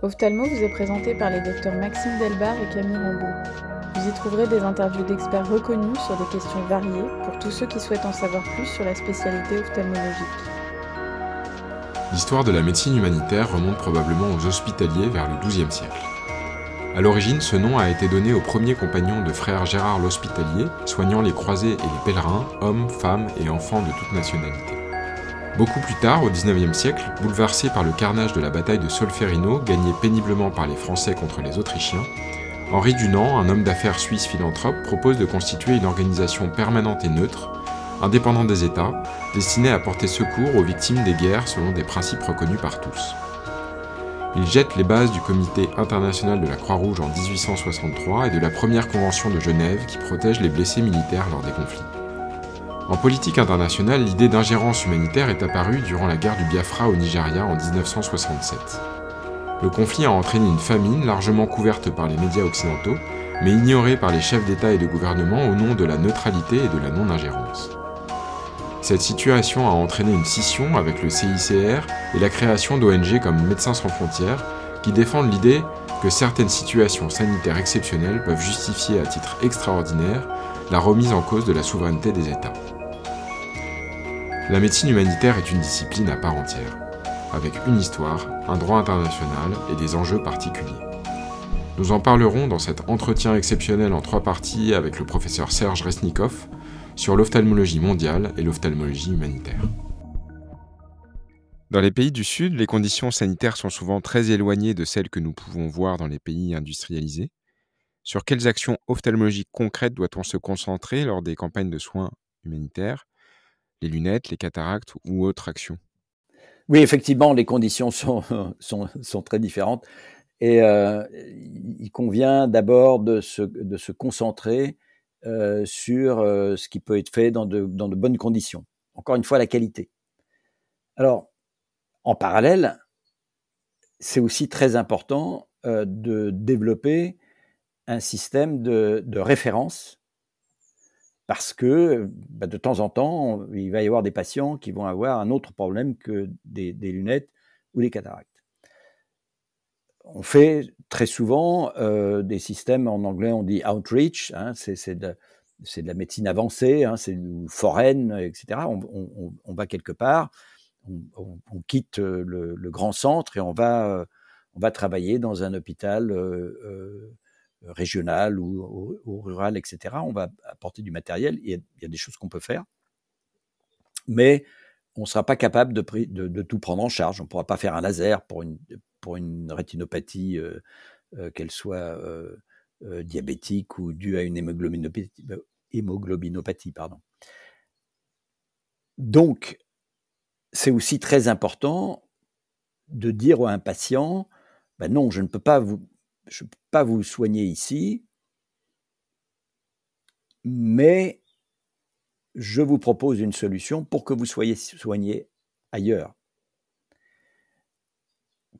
Ophtalmo vous est présenté par les docteurs Maxime Delbar et Camille Rambaud. Vous y trouverez des interviews d'experts reconnus sur des questions variées pour tous ceux qui souhaitent en savoir plus sur la spécialité ophtalmologique. L'histoire de la médecine humanitaire remonte probablement aux hospitaliers vers le XIIe siècle. À l'origine, ce nom a été donné au premier compagnon de frère Gérard l'Hospitalier, soignant les croisés et les pèlerins, hommes, femmes et enfants de toute nationalité. Beaucoup plus tard, au XIXe siècle, bouleversé par le carnage de la bataille de Solferino, gagnée péniblement par les Français contre les Autrichiens, Henri Dunant, un homme d'affaires suisse philanthrope, propose de constituer une organisation permanente et neutre, indépendante des États, destinée à porter secours aux victimes des guerres selon des principes reconnus par tous. Il jette les bases du Comité international de la Croix-Rouge en 1863 et de la première convention de Genève qui protège les blessés militaires lors des conflits. En politique internationale, l'idée d'ingérence humanitaire est apparue durant la guerre du Biafra au Nigeria en 1967. Le conflit a entraîné une famine largement couverte par les médias occidentaux, mais ignorée par les chefs d'État et de gouvernement au nom de la neutralité et de la non-ingérence. Cette situation a entraîné une scission avec le CICR et la création d'ONG comme Médecins sans frontières, qui défendent l'idée que certaines situations sanitaires exceptionnelles peuvent justifier à titre extraordinaire la remise en cause de la souveraineté des États. La médecine humanitaire est une discipline à part entière avec une histoire, un droit international et des enjeux particuliers. Nous en parlerons dans cet entretien exceptionnel en trois parties avec le professeur Serge Resnikov sur l'ophtalmologie mondiale et l'ophtalmologie humanitaire. Dans les pays du Sud, les conditions sanitaires sont souvent très éloignées de celles que nous pouvons voir dans les pays industrialisés. Sur quelles actions ophtalmologiques concrètes doit-on se concentrer lors des campagnes de soins humanitaires? Les lunettes, les cataractes ou autres actions oui, effectivement, les conditions sont, très différentes. Et euh, il convient d'abord de se, concentrer euh, sur euh, ce qui peut être fait dans de, bonnes conditions. Encore une fois, la qualité. Alors, en parallèle, c'est aussi très important de développer un système de référence parce que bah, de temps en temps, il va y avoir des patients qui vont avoir un autre problème que des, lunettes ou des cataractes. On fait très souvent euh, des systèmes, en anglais on dit outreach, hein, c'est de, la médecine avancée, hein, c'est foraine, etc. On, va quelque part, on, quitte le, grand centre et on va, on va travailler dans un hôpital. Euh, euh, régional ou, rural, etc. On va apporter du matériel. Il y a, des choses qu'on peut faire, mais on ne sera pas capable de, tout prendre en charge. On ne pourra pas faire un laser pour une, rétinopathie, euh, euh, qu'elle soit euh, diabétique ou due à une hémoglobinopathie. hémoglobinopathie pardon. Donc, c'est aussi très important de dire à un patient, ben non, je ne peux pas vous, je ne peux pas vous soigner ici, mais je vous propose une solution pour que vous soyez soigné ailleurs.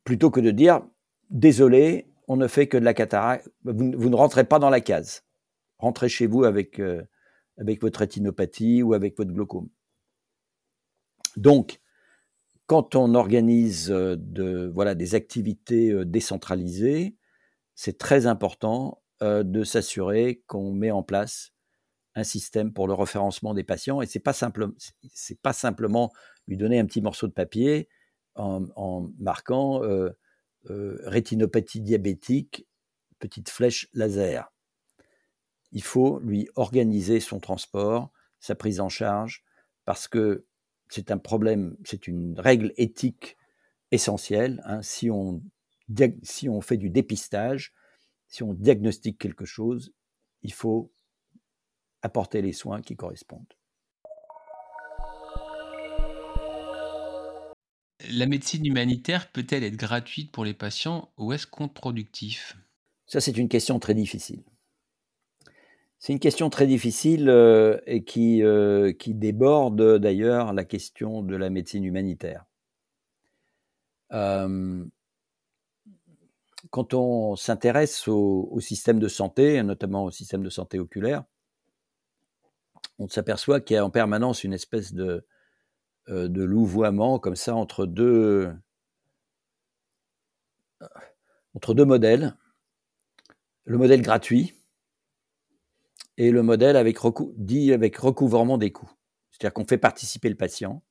Plutôt que de dire, désolé, on ne fait que de la cataracte, vous, ne rentrez pas dans la case. Rentrez chez vous avec, euh, avec votre rétinopathie ou avec votre glaucome. Donc, quand on organise euh, de, voilà, des activités euh, décentralisées, c'est très important euh, de s'assurer qu'on met en place un système pour le référencement des patients. Et c'est pas c'est pas simplement lui donner un petit morceau de papier en, marquant euh, euh, rétinopathie diabétique, petite flèche laser. Il faut lui organiser son transport, sa prise en charge, parce que c'est un problème, c'est une règle éthique essentielle. Hein. Si on si on fait du dépistage, si on diagnostique quelque chose, il faut apporter les soins qui correspondent. La médecine humanitaire peut-elle être gratuite pour les patients ou est-ce contre-productif? Ça, c'est une question très difficile. C'est une question très difficile euh, et qui, euh, qui déborde d'ailleurs la question de la médecine humanitaire. Euh, quand on s'intéresse au, système de santé, notamment au système de santé oculaire, on s'aperçoit qu'il y a en permanence une espèce de, euh, de louvoiement comme ça entre deux, entre deux modèles. Le modèle gratuit et le modèle avec dit avec recouvrement des coûts. C'est-à-dire qu'on fait participer le patient.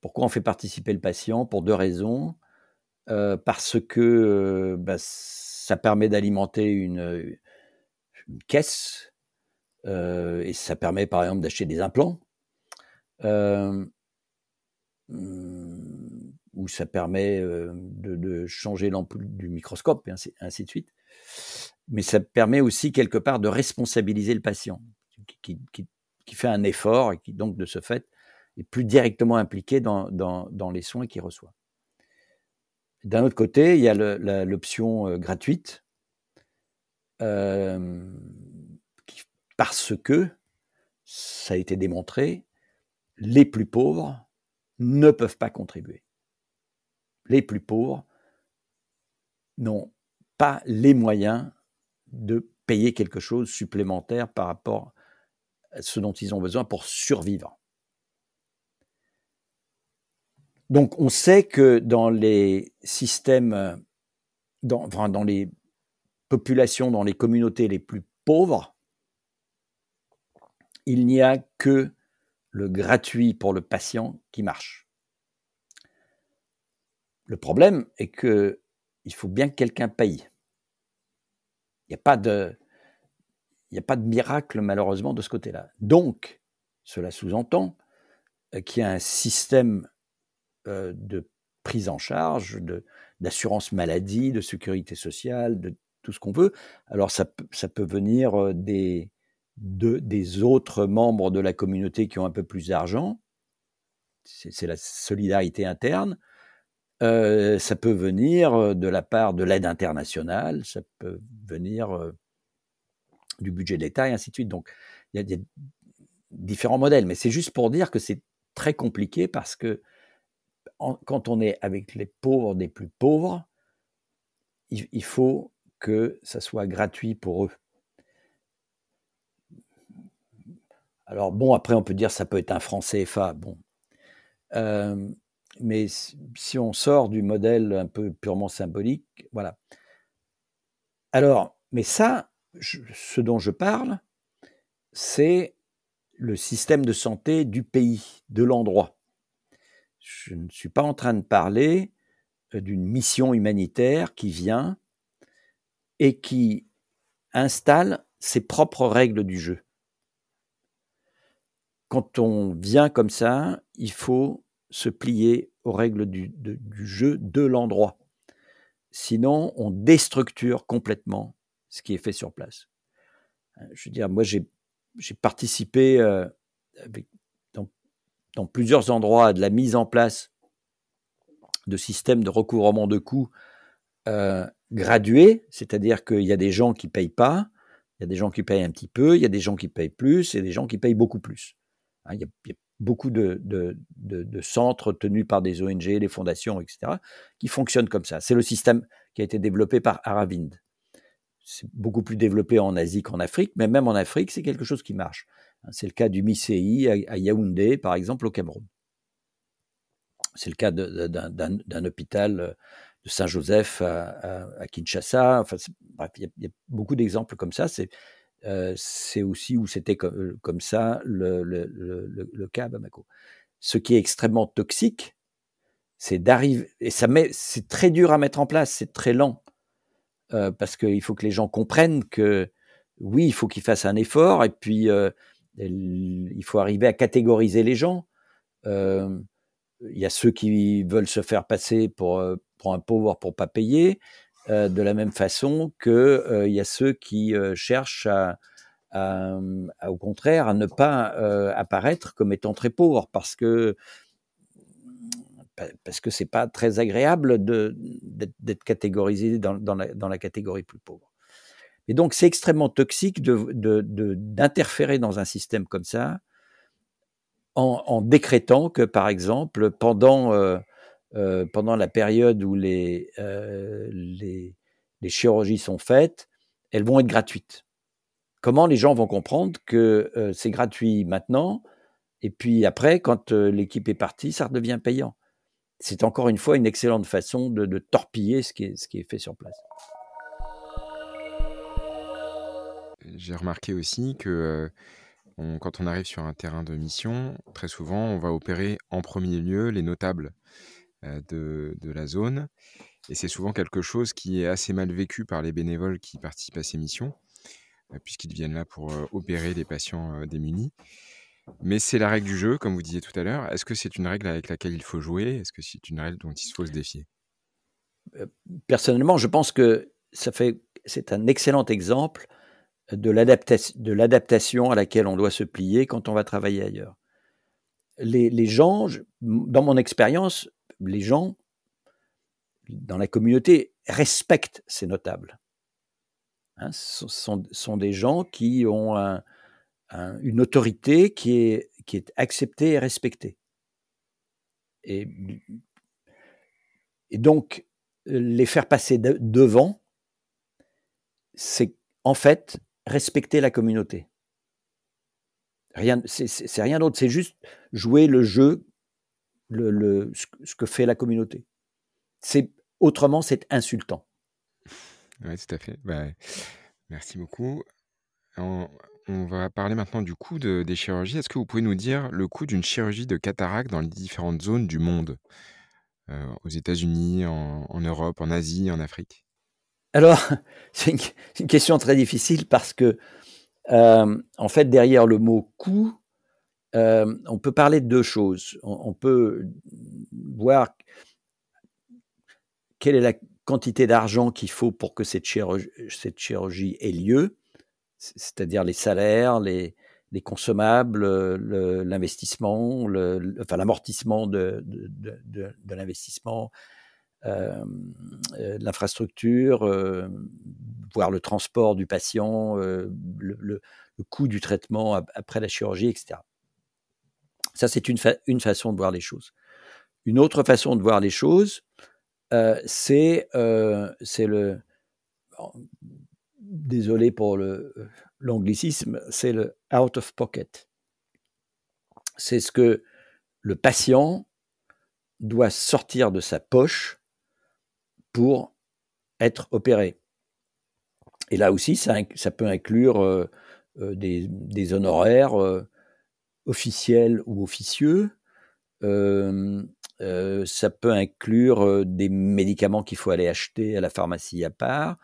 Pourquoi on fait participer le patient? Pour deux raisons. Euh, parce que euh, bah, ça permet d'alimenter une, caisse euh, et ça permet par exemple d'acheter des implants. Hmm, ou ça permet de, changer l'ampoule du microscope, et ainsi, de suite. Mais ça permet aussi quelque part de responsabiliser le patient, qui, fait un effort et qui donc de ce fait est plus directement impliqué dans, les soins qu'il reçoit. D'un autre côté, il y a l'option gratuite, parce que, ça a été démontré, les plus pauvres ne peuvent pas contribuer les plus pauvres n'ont pas les moyens de payer quelque chose supplémentaire par rapport à ce dont ils ont besoin pour survivre. Donc on sait que dans les systèmes, dans, dans les populations, dans les communautés les plus pauvres, il n'y a que le gratuit pour le patient qui marche. Le problème est que il faut bien que quelqu'un paye. Il n'y a pas de, miracle malheureusement de ce côté-là. Donc, cela sous-entend qu'il y a un système euh, de prise en charge, d'assurance maladie, de sécurité sociale, de tout ce qu'on veut. Alors ça, ça peut venir euh, des, de, des autres membres de la communauté qui ont un peu plus d'argent. C'est la solidarité interne. Euh, ça peut venir de la part de l'aide internationale, ça peut venir du budget de l'État et ainsi de suite. Donc, il y a différents modèles, mais c'est juste pour dire que c'est très compliqué parce que quand on est avec les pauvres des plus pauvres, il, faut que ça soit gratuit pour eux. Alors bon, après on peut dire ça peut être un franc CFA. Bon, mais si on sort du modèle un peu purement symbolique, voilà. Alors, mais ça, ce dont je parle, c'est le système de santé du pays, de l'endroit. Je ne suis pas en train de parler euh, d'une mission humanitaire qui vient et qui installe ses propres règles du jeu. Quand on vient comme ça, il faut se plier aux règles du, jeu de l'endroit. Sinon, on déstructure complètement ce qui est fait sur place. Euh, je veux dire, moi, j'ai participé euh, dans, plusieurs endroits de la mise en place de systèmes de recouvrement de coûts euh, gradués, c'est-à-dire qu'il y a des gens qui ne payent pas, il y a des gens qui payent un petit peu, il y a des gens qui payent plus et des gens qui payent beaucoup plus. Hein, il, y a, beaucoup de, centres tenus par des ONG, des fondations, etc., qui fonctionnent comme ça. C'est le système qui a été développé par Aravind. C'est beaucoup plus développé en Asie qu'en Afrique, mais même en Afrique, c'est quelque chose qui marche. C'est le cas du MICI à Yaoundé, par exemple, au Cameroun. C'est le cas d'un hôpital de Saint-Joseph à, Kinshasa. Enfin, il y, a beaucoup d'exemples comme ça. C'est euh, aussi où c'était comme, comme, ça le, cas à Bamako. Ce qui est extrêmement toxique, c'est d'arriver, et ça met, c'est très dur à mettre en place, c'est très lent, euh, parce qu'il faut que les gens comprennent que oui, il faut qu'ils fassent un effort, et puis euh, il faut arriver à catégoriser les gens. il y a ceux qui veulent se faire passer pour, pour un pauvre pour pas payer. Euh, de la même façon qu'il euh, y a ceux qui euh, cherchent au contraire, à ne pas apparaître comme étant très pauvres parce que parce que c'est pas très agréable d'être catégorisé dans, la, catégorie plus pauvre. Et donc c'est extrêmement toxique d'interférer dans un système comme ça en, décrétant que par exemple pendant euh, pendant la période où les, euh, les, les, chirurgies sont faites, elles vont être gratuites. Comment les gens vont comprendre que euh, c'est gratuit maintenant, et puis après, quand l'équipe est partie, ça redevient payant? C'est encore une fois une excellente façon de, torpiller ce qui, est, ce qui est fait sur place. J'ai remarqué aussi que quand on arrive sur un terrain de mission, très souvent, on va opérer en premier lieu les notables de, de, la zone. Et c'est souvent quelque chose qui est assez mal vécu par les bénévoles qui participent à ces missions, puisqu'ils viennent là pour opérer les patients démunis. Mais c'est la règle du jeu, comme vous disiez tout à l'heure. Est-ce que c'est une règle avec laquelle il faut jouer? Est-ce que c'est une règle dont il faut se défier? Personnellement, je pense que ça fait, c'est un excellent exemple de l'adaptation à laquelle on doit se plier quand on va travailler ailleurs. Les, gens, dans mon expérience, les gens dans la communauté respectent ces notables. Hein, ce sont, sont, des gens qui ont un, une autorité qui est, qui est acceptée et respectée. Et donc, les faire passer devant, c'est en fait respecter la communauté. Rien, c'est rien d'autre, c'est juste jouer le jeu, le, ce que fait la communauté. C'est autrement, c'est insultant. Oui, tout à fait. Bah, merci beaucoup. On va parler maintenant du coût des chirurgies. Est-ce que vous pouvez nous dire le coût d'une chirurgie de cataracte dans les différentes zones du monde? Euh, Aux États-Unis, en, Europe, en Asie, en Afrique? Alors, c'est une, question très difficile parce que, euh, en fait, derrière le mot coût, euh, on peut parler de deux choses. On, peut voir quelle est la quantité d'argent qu'il faut pour que cette chirurgie ait lieu c'est-à-dire les salaires, les, les consommables, l'investissement, l'amortissement de, l'investissement, l'infrastructure, euh, voire le transport du patient, euh, le, coût du traitement après la chirurgie, etc. Ça, c'est une, une façon de voir les choses. Une autre façon de voir les choses, c'est le désolé pour l'anglicisme, c'est le out of pocket. C'est ce que le patient doit sortir de sa poche pour être opéré. Et là aussi, ça, peut inclure euh, euh, des, honoraires euh, officiels ou officieux. ça peut inclure des médicaments qu'il faut aller acheter à la pharmacie à part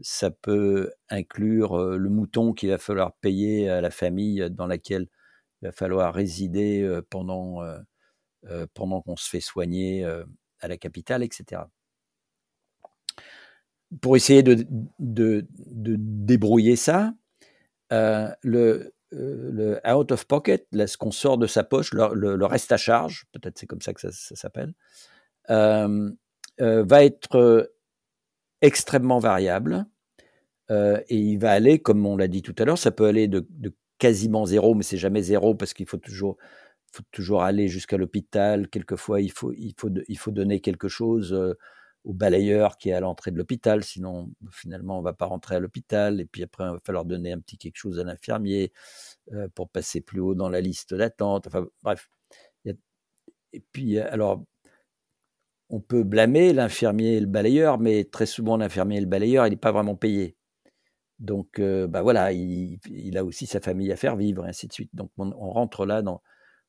ça peut inclure le mouton qu'il va falloir payer à la famille dans laquelle il va falloir résider pendant, pendant qu'on se fait soigner à la capitale, etc. Pour essayer de, de, débrouiller ça, le, le out of pocket, là, ce qu'on sort de sa poche, le, reste à charge, peut-être c'est comme ça que ça, s'appelle, va être extrêmement variable. Euh, et il va aller, comme on l'a dit tout à l'heure, ça peut aller de, quasiment zéro, mais c'est jamais zéro parce qu'il faut toujours, faut toujours aller jusqu'à l'hôpital. Quelquefois, il faut, il, faut, il faut donner quelque chose euh, au balayeur qui est à l'entrée de l'hôpital, sinon finalement on va pas rentrer à l'hôpital. Et puis après, il va falloir donner un petit quelque chose à l'infirmier euh, pour passer plus haut dans la liste d'attente. Enfin bref. Et puis alors on peut blâmer l'infirmier et le balayeur, mais très souvent l'infirmier et le balayeur, il n'est pas vraiment payé. Donc, bah voilà, il, a aussi sa famille à faire vivre, et ainsi de suite. Donc, on, rentre là dans,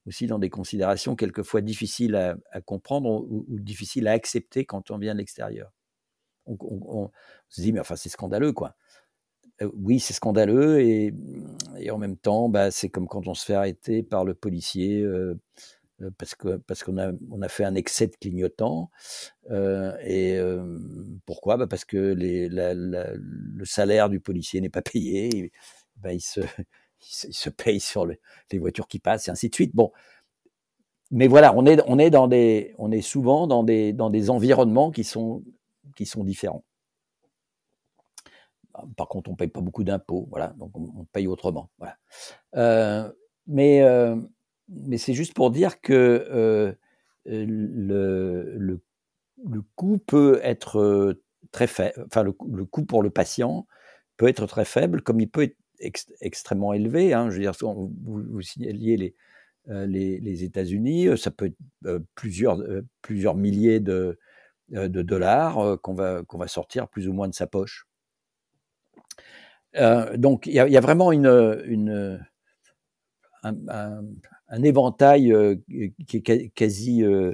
aussi dans des considérations quelquefois difficiles à, comprendre ou, difficiles à accepter quand on vient de l'extérieur. On, se dit, mais enfin, c'est scandaleux, quoi. oui, c'est scandaleux, et, en même temps, bah, c'est comme quand on se fait arrêter par le policier euh, parce que parce qu'on a on a fait un excès de clignotant euh, et euh, pourquoi? Bah parce que le salaire du policier n'est pas payé bah, il, se, il se paye sur les voitures qui passent et ainsi de suite. Bon. Mais voilà on est on est dans des on est souvent dans des dans des environnements qui sont qui sont différents. Par contre on paye pas beaucoup d'impôts voilà. Donc on, paye autrement voilà. Euh, mais mais c'est juste pour dire que euh, le, le, le, coût peut être euh, très faible, enfin le, le, coût pour le patient peut être très faible, comme il peut être extrêmement élevé. Hein. Je veux vous, signaliez les, les, États-Unis. Ça peut être plusieurs, plusieurs milliers de, dollars qu'on va, sortir plus ou moins de sa poche. donc il y, a, vraiment un, éventail euh, qui est quasi, euh,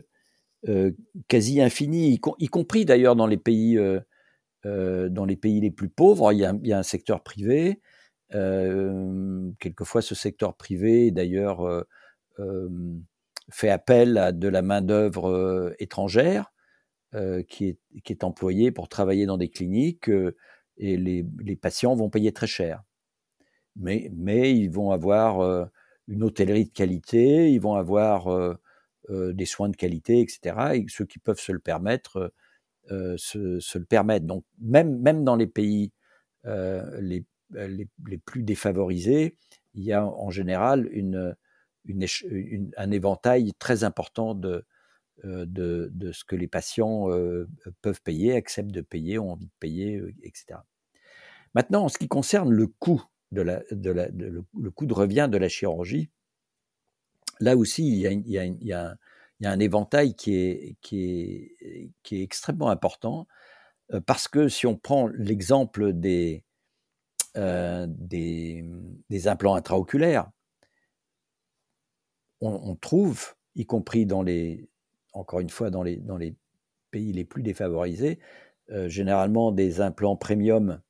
euh, infini, y, compris d'ailleurs dans les pays dans les pays les plus pauvres. Il y a, un secteur privé. Quelquefois, ce secteur privé, d'ailleurs, fait appel à de la main-d'œuvre étrangère qui, est, qui est employée pour travailler dans des cliniques et les, les, patients vont payer très cher. Mais, mais ils vont avoir une hôtellerie de qualité, ils vont avoir des soins de qualité, etc. Et ceux qui peuvent se le permettre euh, se, le permettent. Donc même, même dans les pays les, les, plus défavorisés, il y a en général un éventail très important de, de, de, ce que les patients peuvent payer, acceptent de payer, ont envie de payer, etc. Maintenant, en ce qui concerne le coût de la, le, coût de revient de la chirurgie, là aussi, il y a, un éventail qui est, qui est, extrêmement important, euh, parce que si on prend l'exemple des, euh, des, des, implants intraoculaires, on, on, trouve, y compris dans les, encore une fois, dans les, dans les pays les plus défavorisés, euh, généralement des implants premium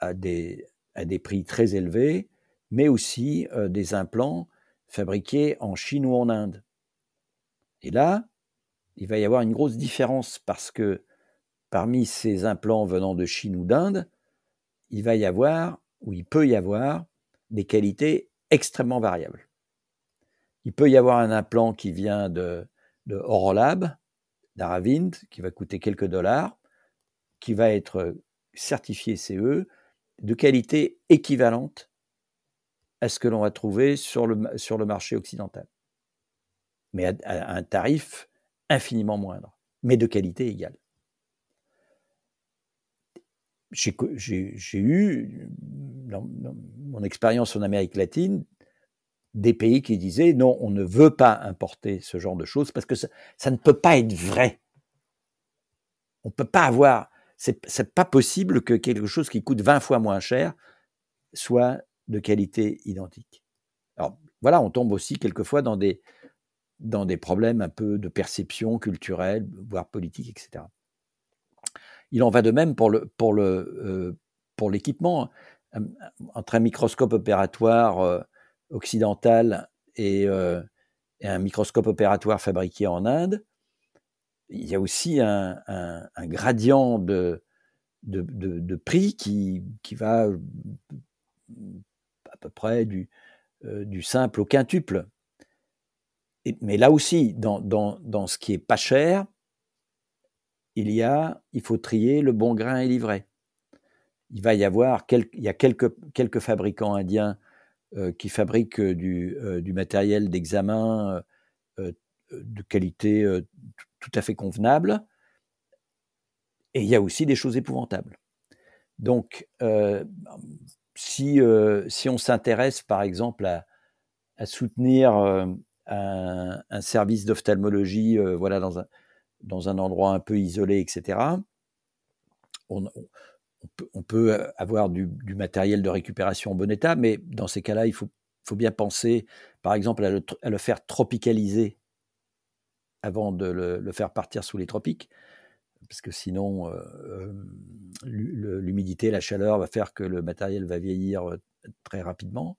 à des, à des prix très élevés, mais aussi euh, des implants fabriqués en Chine ou en Inde. Et là, il va y avoir une grosse différence parce que parmi ces implants venant de Chine ou d'Inde, il va y avoir, ou il peut y avoir, des qualités extrêmement variables. Il peut y avoir un implant qui vient de, de Orolab, d'Aravind, qui va coûter quelques dollars, qui va être certifié CE, de qualité équivalente à ce que l'on va trouver sur le marché occidental. Mais à, un tarif infiniment moindre, mais de qualité égale. J'ai eu, dans, mon expérience en Amérique latine, des pays qui disaient non, on ne veut pas importer ce genre de choses parce que ça, ne peut pas être vrai. On ne peut pas avoir c'est pas possible que quelque chose qui coûte 20 fois moins cher soit de qualité identique. Alors voilà, on tombe aussi quelquefois dans des, dans des problèmes un peu de perception culturelle, voire politique, etc. Il en va de même pour euh, l'équipement entre un microscope opératoire euh, occidental et, euh, et, un microscope opératoire fabriqué en Inde il y a aussi un, gradient de, prix qui, va à peu près du, du simple au quintuple. mais là aussi, dans, dans, ce qui est pas cher, il y a, il faut trier le bon grain et livret. Il va y avoir il y a quelques, quelques fabricants indiens euh, qui fabriquent du, euh, du matériel d'examen de qualité tout à fait convenable. Et il y a aussi des choses épouvantables. Donc, euh, si, euh, si on s'intéresse, par exemple, à, soutenir euh, un, service d'ophtalmologie voilà, dans, un, dans un endroit un peu isolé, etc., on, peut, avoir du, matériel de récupération en bon état, mais dans ces cas-là, il faut, bien penser, par exemple, à le faire tropicaliser avant de le, faire partir sous les tropiques, parce que sinon, euh, euh, l'humidité, la chaleur va faire que le matériel va vieillir euh, très rapidement.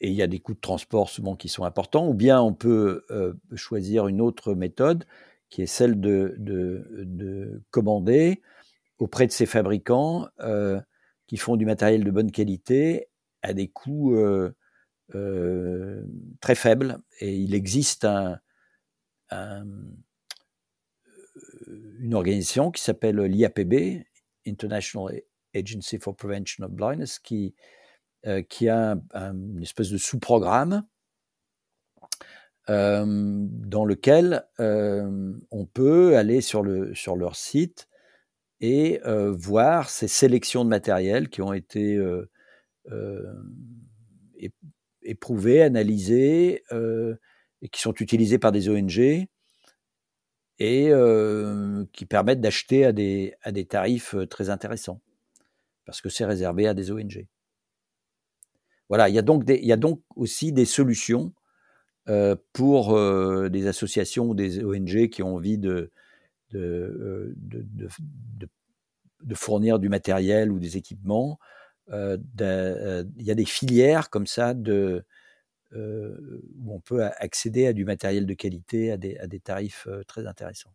Et il y a des coûts de transport qui sont importants, ou bien on peut choisir une autre méthode qui est celle de, de commander auprès de ces fabricants qui font du matériel de bonne qualité à des coûts euh, très faible et il existe un, une organisation qui s'appelle l'IAPB, International Agency for Prevention of Blindness, qui, euh, qui a une espèce de sous-programme euh, dans lequel on peut aller sur, le, sur leur site et voir ces sélections de matériel qui ont été éprouvés, analysés, et qui sont utilisés par des ONG et qui permettent d'acheter à des tarifs très intéressants, parce que c'est réservé à des ONG. Voilà, il y a donc, aussi des solutions pour des associations ou des ONG qui ont envie de, de, fournir du matériel ou des équipements. il y a des filières comme ça où on peut accéder à du matériel de qualité à des, à des tarifs très intéressants.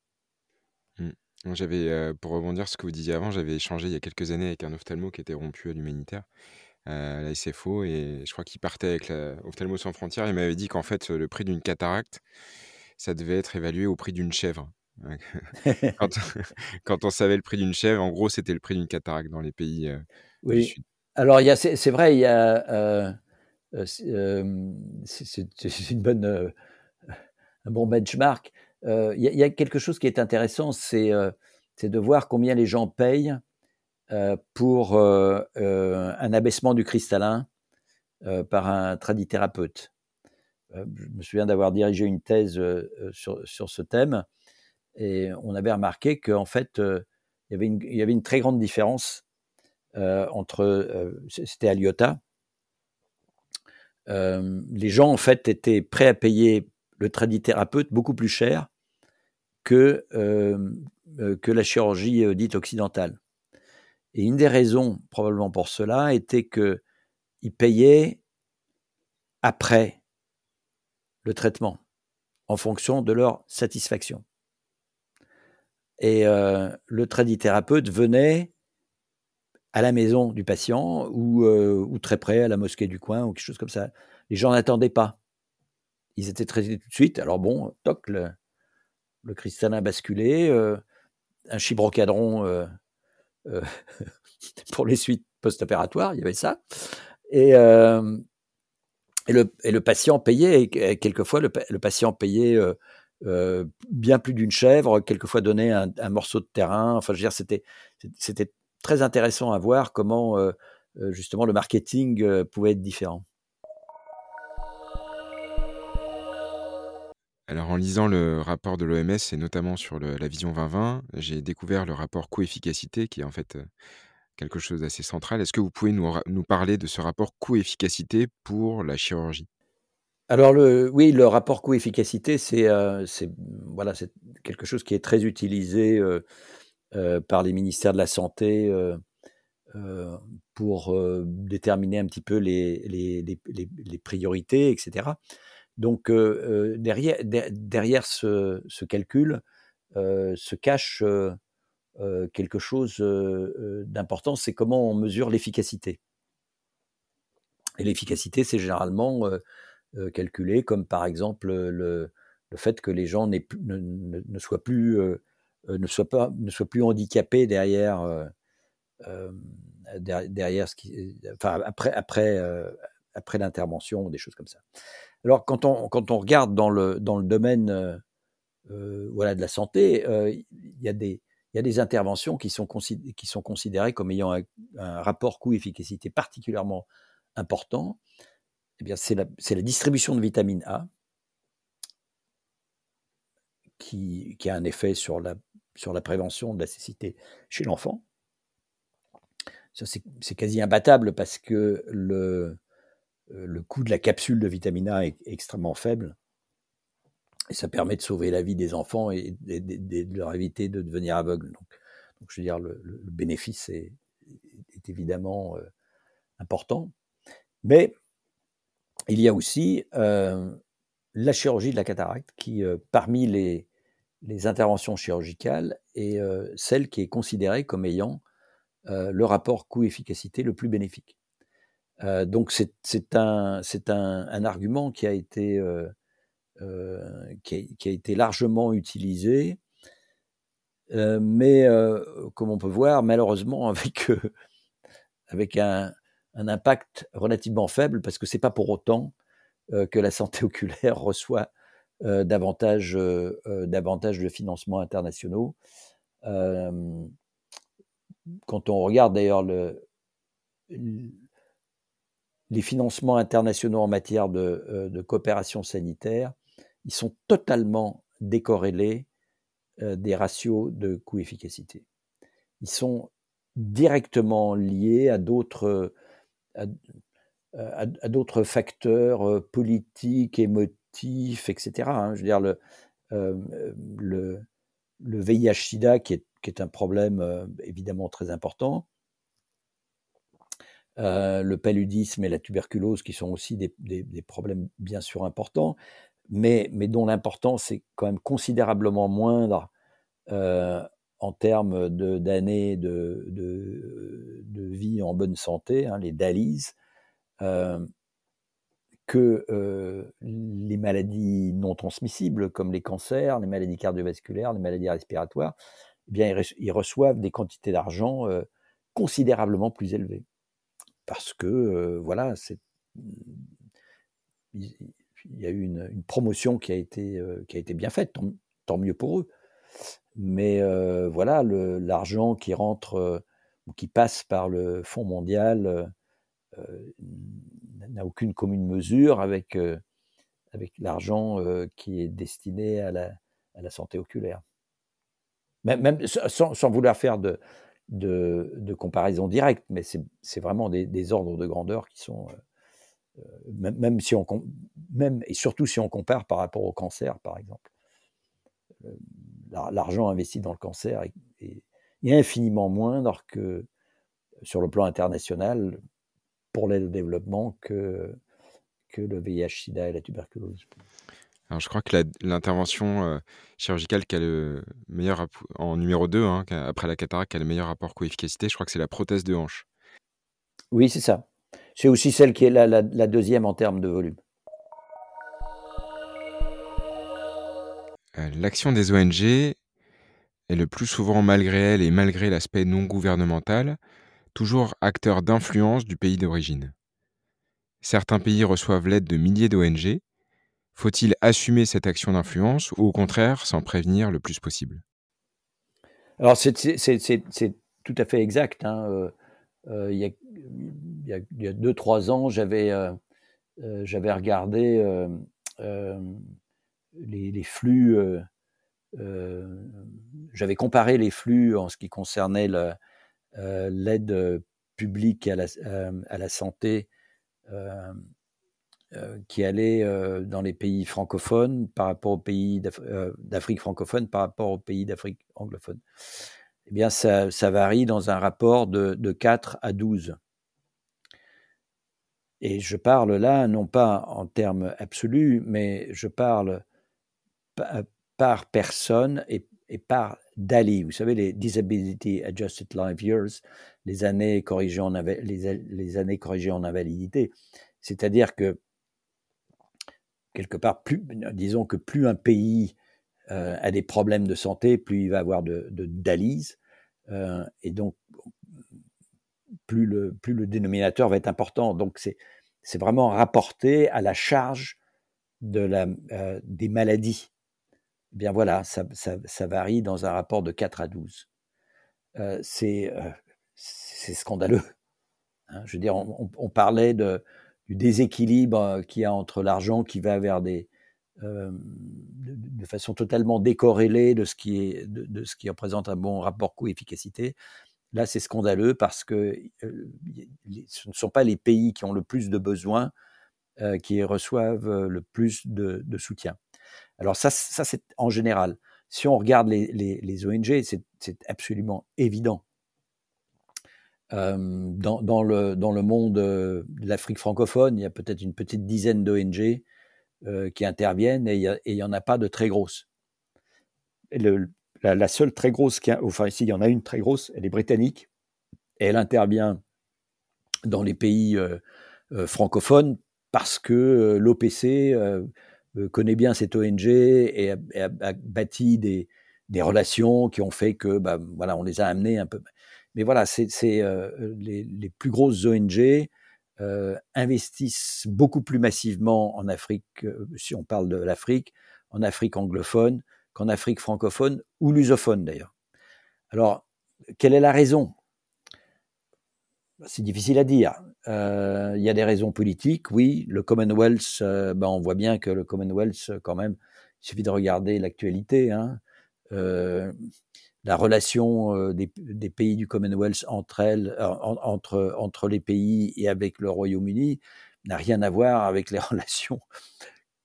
Mmh. J'avais, pour rebondir sur ce que vous disiez avant, j'avais échangé il y a quelques années avec un ophtalmo qui était rompu à l'humanitaire à la SFO et je crois qu'il partait avec la Ophtalmo sans frontières. Il m'avait dit qu'en fait, le prix d'une cataracte, ça devait être évalué au prix d'une chèvre. quand, on savait le prix d'une chèvre, en gros, c'était le prix d'une cataracte dans les pays euh, oui. du Sud. Alors, c'est vrai, il y a. Euh, euh, c'est une bonne, un bon benchmark. Il y, y, a quelque chose qui est intéressant, c'est de voir combien les gens payent euh, pour euh, euh, un abaissement du cristallin par un tradithérapeute. je me souviens d'avoir dirigé une thèse sur, sur, ce thème et on avait remarqué qu'en fait, il y, avait une, il y avait une très grande différence entre, c'était à Lyotta, les gens en fait étaient prêts à payer le tradithérapeute beaucoup plus cher que, que la chirurgie dite occidentale. Et une des raisons probablement pour cela était qu'ils payaient après le traitement, en fonction de leur satisfaction. Et euh, le tradithérapeute venait à la maison du patient ou, euh, ou, très près à la mosquée du coin ou quelque chose comme ça. Les gens n'attendaient pas. Ils étaient traités tout de suite. Alors bon, toc, le, le cristallin basculé, euh, un chibrocadron euh, pour les suites post-opératoires, il y avait ça. Et, euh, le, patient payait, et quelquefois le, patient payait euh, bien plus d'une chèvre, quelquefois donnait un, morceau de terrain. Enfin, je veux dire, c'était très intéressant à voir comment justement le marketing pouvait être différent. Alors en lisant le rapport de l'OMS et notamment sur la vision 2020, j'ai découvert le rapport coût-efficacité qui est en fait quelque chose d'assez central. Est-ce que vous pouvez nous, parler de ce rapport coût-efficacité pour la chirurgie? Alors oui, le rapport coût-efficacité, c'est voilà, quelque chose qui est très utilisé par les ministères de la Santé pour déterminer un petit peu les priorités, etc. Donc derrière, ce, calcul se cache quelque chose d'important, c'est comment on mesure l'efficacité. Et l'efficacité, c'est généralement calculé comme par exemple le, fait que les gens ne, soient plus, handicapés derrière, derrière après, après l'intervention, des choses comme ça. Alors, quand on, quand on regarde dans le, dans le domaine euh, euh, voilà, de la santé, euh, il y, a des, y a des interventions qui sont, considérées comme ayant un, rapport coût-efficacité particulièrement important. Eh bien, c'est la, la, distribution de vitamine A qui, qui, a un effet sur la, sur la prévention de la cécité chez l'enfant. Ça, c'est quasi imbattable parce que le, le coût de la capsule de vitamine A est extrêmement faible. Et ça permet de sauver la vie des enfants et de leur éviter de devenir aveugles. Donc, je veux dire, le, bénéfice est, évidemment euh, important. Mais il y a aussi euh, la chirurgie de la cataracte qui, parmi les, les, interventions chirurgicales, est celle qui est considérée comme ayant le rapport coût-efficacité le plus bénéfique. Euh, donc c'est un, un, un, argument qui a été, euh, euh, qui, a, été largement utilisé, euh, mais comme on peut voir, malheureusement avec, avec un, un, impact relativement faible, parce que c'est pas pour autant que la santé oculaire reçoit davantage, davantage de financements internationaux. quand on regarde d'ailleurs le, les financements internationaux en matière de, de coopération sanitaire, ils sont totalement décorrélés des ratios de coût-efficacité. Ils sont directement liés à d'autres à, d'autres facteurs politiques, émotifs, etc. Hein. Je veux dire, le, le, le VIH-Sida, qui est, qui est, un problème évidemment très important, le paludisme et la tuberculose, qui sont aussi des, problèmes bien sûr importants, mais, dont l'importance est quand même considérablement moindre en termes d'années de, vie en bonne santé, hein, les DALIS, euh, que euh, les maladies non transmissibles comme les cancers, les maladies cardiovasculaires, les maladies respiratoires, eh ils reçoivent des quantités d'argent euh, considérablement plus élevées. Parce que, voilà, c'est il y a eu une, promotion qui a été, bien faite, tant, mieux pour eux. Mais voilà, l'argent qui rentre ou qui passe par le Fonds mondial n'a aucune commune mesure avec, l'argent qui est destiné à la, santé oculaire. Même, même sans, vouloir faire de, de, comparaison directe, mais c'est vraiment des, ordres de grandeur qui sont, même, même, si on, même et surtout si on compare par rapport au cancer, par exemple l'argent investi dans le cancer est, infiniment moindre que sur le plan international pour l'aide au développement que, que le VIH, SIDA et la tuberculose. Alors, je crois que l'intervention euh, chirurgicale qui a le meilleur en numéro 2, hein, après la cataracte, qui a le meilleur rapport coût-efficacité, je crois que c'est la prothèse de hanche. Oui, c'est ça. C'est aussi celle qui est la, la, deuxième en termes de volume. Euh, l'action des ONG est le plus souvent malgré elle et malgré l'aspect non gouvernemental, toujours acteur d'influence du pays d'origine. Certains pays reçoivent l'aide de milliers d'ONG. Faut-il assumer cette action d'influence ou au contraire s'en prévenir le plus possible? Alors c'est tout à fait exact. Hein. Euh, euh, il, y a, il, y a, deux, trois ans, j'avais j'avais regardé les, flux, euh, euh, j'avais comparé les flux en ce qui concernait euh, l'aide publique à la santé qui allait dans les pays francophones par rapport aux pays d'Afrique francophone par rapport aux pays d'Afrique anglophone. Eh bien, ça, varie dans un rapport de, de 4 à 12. Et je parle là, non pas en termes absolus, mais je parle euh, par personne et, par DALI. Vous savez, les Disability Adjusted Life Years, les années corrigées en, les, années corrigées en invalidité. C'est-à-dire que, quelque part, plus, disons que plus un pays euh, a des problèmes de santé, plus il va avoir de. Euh, et donc, plus le, plus le dénominateur va être important. Donc, c'est vraiment rapporté à la charge de la, des maladies eh bien voilà, ça, ça, varie dans un rapport de 4 à 12. Euh, c'est scandaleux. Hein. je veux dire, on, parlait de, du déséquilibre euh, qu'il y a entre l'argent qui va vers des, euh, de, façon totalement décorrélée de ce qui, est, de, ce qui représente un bon rapport coût-efficacité. Là, c'est scandaleux parce que ce ne sont pas les pays qui ont le plus de besoins qui reçoivent le plus de, soutien. Alors ça, ça c'est en général. Si on regarde les, les, ONG, c'est absolument évident. Euh, dans, le, monde euh, de l'Afrique francophone, il y a peut-être une petite dizaine d'ONG euh, qui interviennent et il n'y en a pas de très grosses. La, seule très grosse, qui enfin ici il y en a une très grosse, elle est britannique elle intervient dans les pays francophones parce que l'OPC connaît bien cette ONG et a, bâti des, des, relations qui ont fait que, bah, voilà, on les a amenés un peu. Mais voilà, c'est euh, les, plus grosses ONG euh, investissent beaucoup plus massivement en Afrique, euh, si on parle de l'Afrique, en Afrique anglophone qu'en Afrique francophone ou lusophone d'ailleurs. Alors, quelle est la raison? C'est difficile à dire. il y a des raisons politiques, oui. Le Commonwealth, ben, on voit bien que le Commonwealth, quand même, il suffit de regarder l'actualité. Hein, la relation des, pays du Commonwealth entre elles, entre, entre les pays et avec le Royaume-Uni n'a rien à voir avec les relations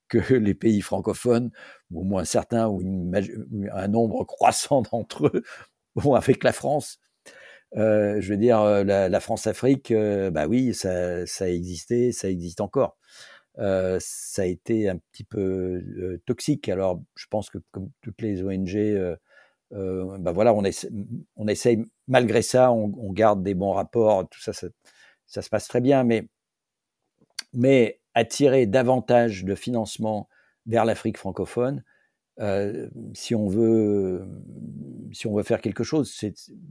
que les pays francophones, ou au moins certains, ou un nombre croissant d'entre eux, ont avec la France. Euh, je veux dire, la, la France-Afrique, euh, bah oui, ça, ça a existé, ça existe encore. Euh, ça a été un petit peu toxique. Alors, je pense que comme toutes les ONG, bah voilà, on, essaie, essaye, malgré ça, on, garde des bons rapports, tout ça, ça, se passe très bien, mais, mais attirer davantage de financement vers l'Afrique francophone, euh, si on veut si on veut faire quelque chose,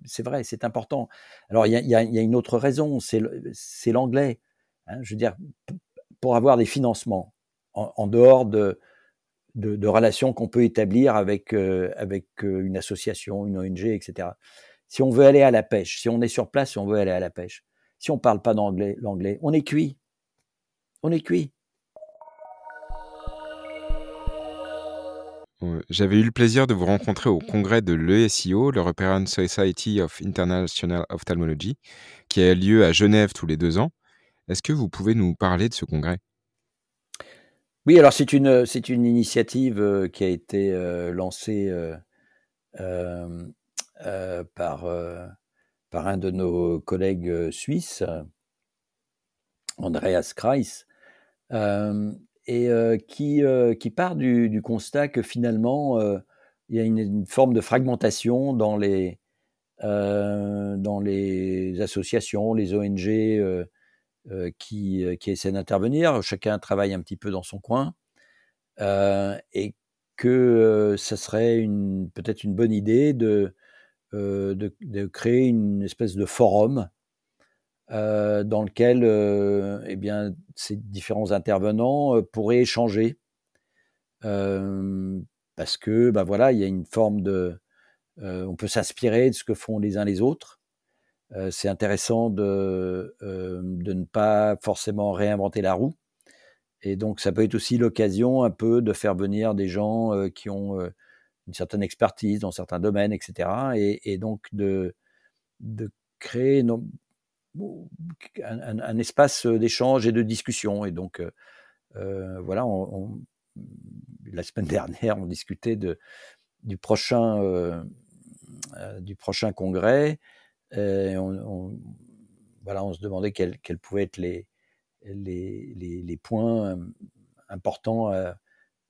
c'est vrai, c'est important. Alors il y a, y a, une autre raison, c'est l'anglais. Hein, je veux dire, pour avoir des financements en, dehors de, de, relations qu'on peut établir avec euh, avec euh, une association, une ONG, etc. Si on veut aller à la pêche, si on est sur place, si on veut aller à la pêche, si on parle pas d'anglais, l'anglais, on est cuit on est cuit. J'avais eu le plaisir de vous rencontrer au congrès de l'ESIO, l'European Society of International Ophthalmology, qui a lieu à Genève tous les deux ans. Est-ce que vous pouvez nous parler de ce congrès? Oui, alors c'est une, c'est une initiative euh, qui a été euh, lancée euh, par, par un de nos collègues suisses, Andreas Kreis, et qui, qui part du, du, constat que finalement, il y a une, une, forme de fragmentation dans les, dans les associations, les ONG qui, qui essaient d'intervenir. Chacun travaille un petit peu dans son coin. et que ça serait peut-être une bonne idée de, créer une espèce de forum euh, dans lequel euh, eh ces différents intervenants euh, pourraient échanger. parce que bah voilà, il y a une forme de. on peut s'inspirer de ce que font les uns les autres. C'est intéressant de, de ne pas forcément réinventer la roue. Et donc, ça peut être aussi l'occasion un peu de faire venir des gens qui ont une certaine expertise dans certains domaines, etc. Et, donc de, de créer un, espace d'échange et de discussion. Et donc, voilà, la semaine dernière, on discutait de, du, prochain, du prochain congrès. Et on, voilà, on se demandait quels, quels pouvaient être les, les, les, points importants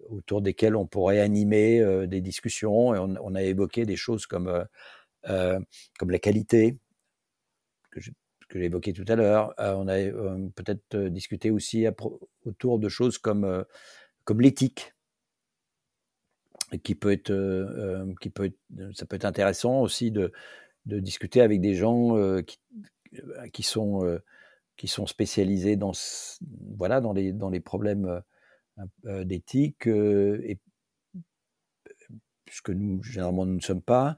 autour desquels on pourrait animer des discussions. On, a évoqué des choses comme, comme la qualité, que j'ai évoqué tout à l'heure. Euh, on a euh, peut-être euh, discuté aussi autour de choses comme, comme l'éthique, qui peut être, qui peut ça peut être intéressant aussi de, de discuter avec des gens qui, qui sont qui sont spécialisés dans voilà dans les dans les problèmes d'éthique et puisque nous généralement nous ne sommes pas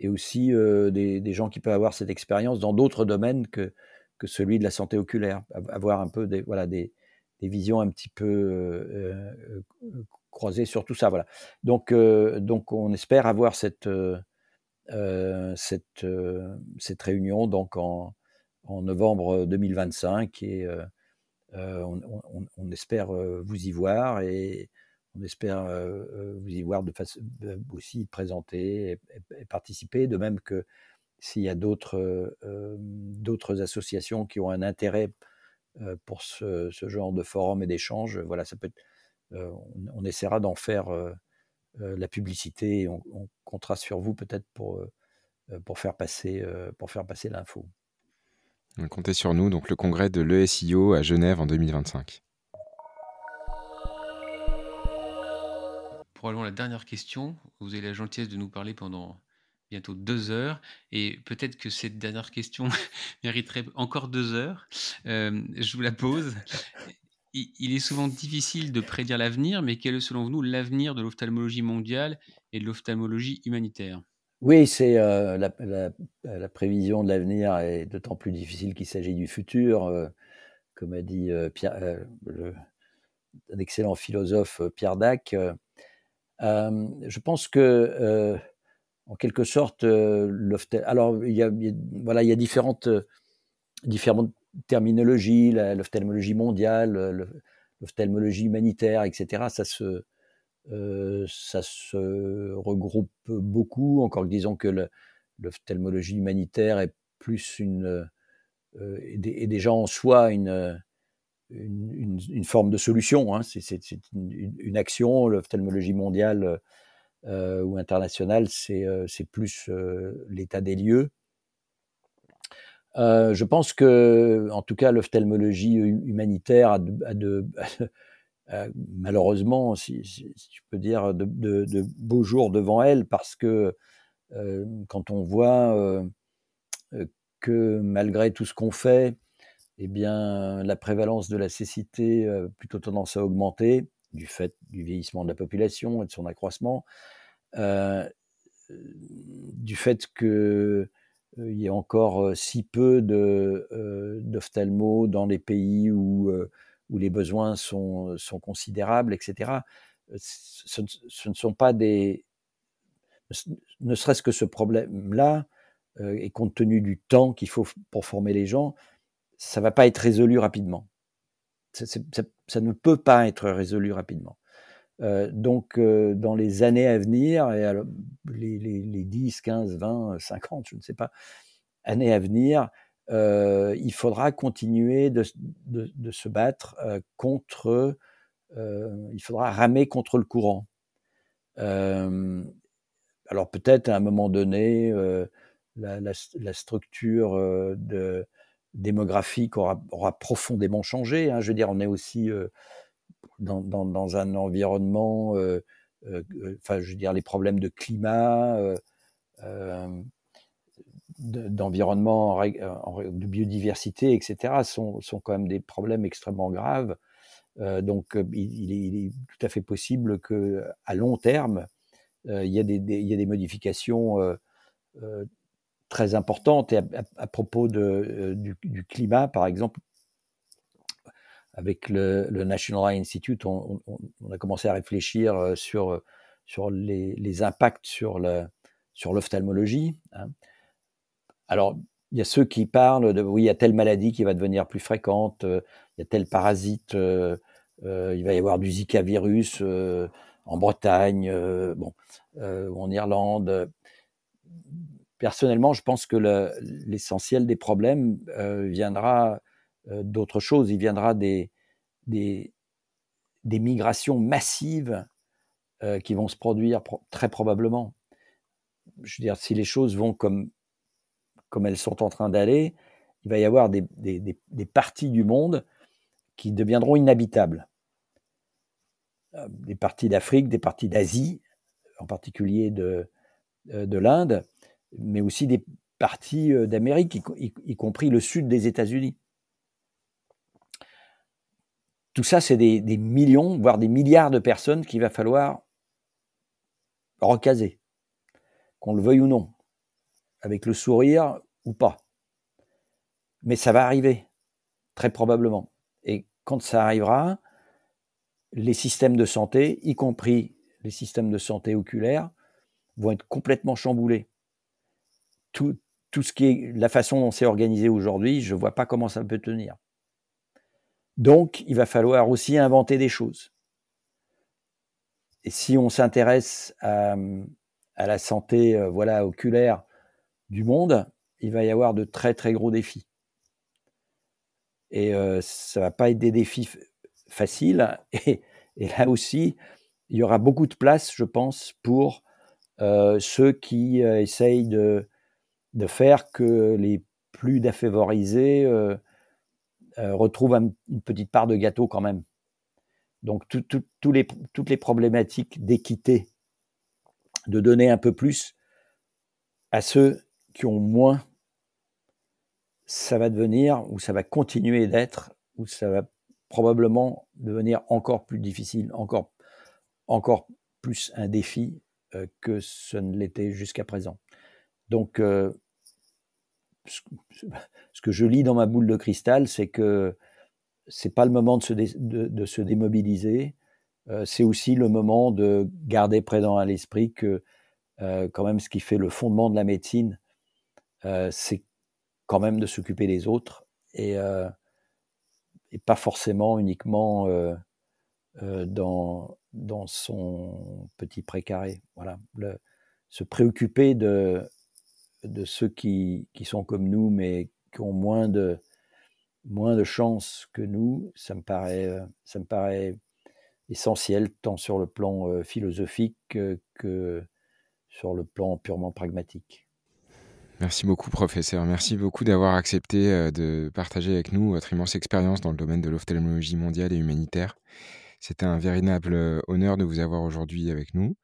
et aussi euh, des, des, gens qui peuvent avoir cette expérience dans d'autres domaines que, que celui de la santé oculaire, avoir un peu des, voilà, des, des visions un petit peu euh, euh, croisées sur tout ça. Voilà. Donc, donc on espère avoir cette, cette, cette réunion donc en, en novembre 2025 et on, on, on, espère vous y voir et on espère vous y voir de façon aussi présenter et, participer, de même que s'il y a d'autres d'autres associations qui ont un intérêt pour ce, genre de forum et d'échange, voilà, ça peut on, essaiera d'en faire la publicité et on, comptera sur vous peut-être pour, pour faire passer, pour faire passer l'info. Comptez sur nous, donc le congrès de l'ESIO à Genève en 2025. probablement la dernière question. Vous avez la gentillesse de nous parler pendant bientôt deux heures, et peut-être que cette dernière question mériterait encore deux heures. Euh, je vous la pose. Il est souvent difficile de prédire l'avenir, mais quel est selon vous l'avenir de l'ophtalmologie mondiale et de l'ophtalmologie humanitaire? Oui, c'est euh, la, prévision de l'avenir est d'autant plus difficile qu'il s'agit du futur. Euh, comme a dit Pierre, le, un excellent philosophe Pierre Dac. je pense que, en quelque sorte, alors il y a, voilà, il y a différentes, différentes terminologies, l'ophtalmologie mondiale, l'ophtalmologie humanitaire, etc. Ça se, ça se regroupe beaucoup, encore disons que l'ophtalmologie humanitaire est plus une, et, déjà en soi une, une, forme de solution. Hein. C'est une, action. L'ophtalmologie mondiale euh, ou internationale, c'est euh, plus euh, l'état des lieux. Je pense que, en tout cas, l'ophtalmologie humanitaire a de, malheureusement, si, si, je peux dire, de, beaux jours devant elle, parce que quand on voit que malgré tout ce qu'on fait, eh bien, la prévalence de la cécité a plutôt tendance à augmenter du fait du vieillissement de la population et de son accroissement, euh, du fait qu'il euh, y ait encore euh, si peu d'ophtalmos dans les pays où, où les besoins sont, sont considérables, etc. Ce, ne sont pas des... Ne serait-ce que ce problème-là, et compte tenu du temps qu'il faut pour former les gens, ça va pas être résolu rapidement. Ça, ne peut pas être résolu rapidement. Euh, donc, euh, dans les années à venir, et les, les, 10, 15, 20, 50, je ne sais pas, années à venir, euh, il faudra continuer de, se battre contre, il faudra ramer contre le courant. alors peut-être à un moment donné, la, structure démographique aura, profondément changé. Hein. Je veux dire, on est aussi dans, un environnement, euh, euh, enfin, je veux dire, les problèmes de climat, d'environnement, de biodiversité, etc., sont, sont, quand même des problèmes extrêmement graves. donc, il, est tout à fait possible que, à long terme, il y, a des, il y a des modifications très importante. Et à, propos de, euh, du, climat, par exemple, avec le, National Eye Institute, on, a commencé à réfléchir euh, sur, sur les, impacts sur l'ophtalmologie. Hein. Alors, il y a ceux qui parlent de oui, il y a telle maladie qui va devenir plus fréquente, euh, il y a tel parasite, il va y avoir du Zika virus en Bretagne, bon, ou en Irlande personnellement, je pense que l'essentiel des problèmes euh, viendra euh, d'autre chose. Il viendra des, migrations massives euh, qui vont se produire très probablement. Je veux dire, si les choses vont comme, elles sont en train d'aller, il va y avoir des, parties du monde qui deviendront inhabitables. Des parties d'Afrique, des parties d'Asie, en particulier de, de l'Inde, mais aussi des parties euh, d'Amérique, y, compris le sud des États-Unis. Tout ça, c'est des, millions, voire des milliards de personnes qu'il va falloir recaser, qu'on le veuille ou non, avec le sourire ou pas. Mais ça va arriver, très probablement. Et quand ça arrivera, les systèmes de santé, y compris les systèmes de santé oculaires, vont être complètement chamboulés tout, tout ce qui est la façon dont c'est organisé aujourd'hui, je ne vois pas comment ça peut tenir. Donc, il va falloir aussi inventer des choses. Et si on s'intéresse à, la santé euh, voilà, oculaire du monde, il va y avoir de très très gros défis. Et euh, ça va pas être des défis faciles. Et, là aussi, il y aura beaucoup de place, je pense, pour euh, ceux qui euh, essayent de faire que les plus défavorisés euh, retrouvent une petite part de gâteau quand même. Donc les, toutes les problématiques d'équité, de donner un peu plus à ceux qui ont moins, ça va devenir, ou ça va continuer d'être, ou ça va probablement devenir encore plus difficile, encore, encore plus un défi euh, que ce ne l'était jusqu'à présent. Donc, euh, ce que je lis dans ma boule de cristal, c'est que c'est pas le moment de se, démobiliser. c'est aussi le moment de garder présent à l'esprit que quand même ce qui fait le fondement de la médecine, c'est quand même de s'occuper des autres et, pas forcément uniquement dans, dans son petit précaré. Voilà, se préoccuper de, de ceux qui, qui, sont comme nous, mais qui ont moins de, moins de chance que nous, ça me paraît, ça me paraît essentiel, tant sur le plan philosophique que sur le plan purement pragmatique. Merci beaucoup, professeur. Merci beaucoup d'avoir accepté de partager avec nous votre immense expérience dans le domaine de l'ophtalmologie mondiale et humanitaire. C'était un véritable honneur de vous avoir aujourd'hui avec nous.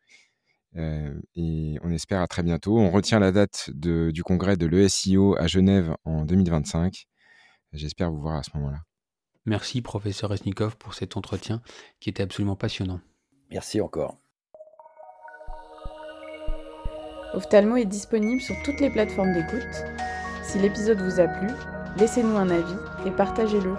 Et on espère à très bientôt. On retient la date du congrès de l'ESIO à Genève en 2025. J'espère vous voir à ce moment-là. Merci, professeur Esnikov, pour cet entretien qui était absolument passionnant. Merci encore. Ophthalmo est disponible sur toutes les plateformes d'écoute. Si l'épisode vous a plu, laissez-nous un avis et partagez-le.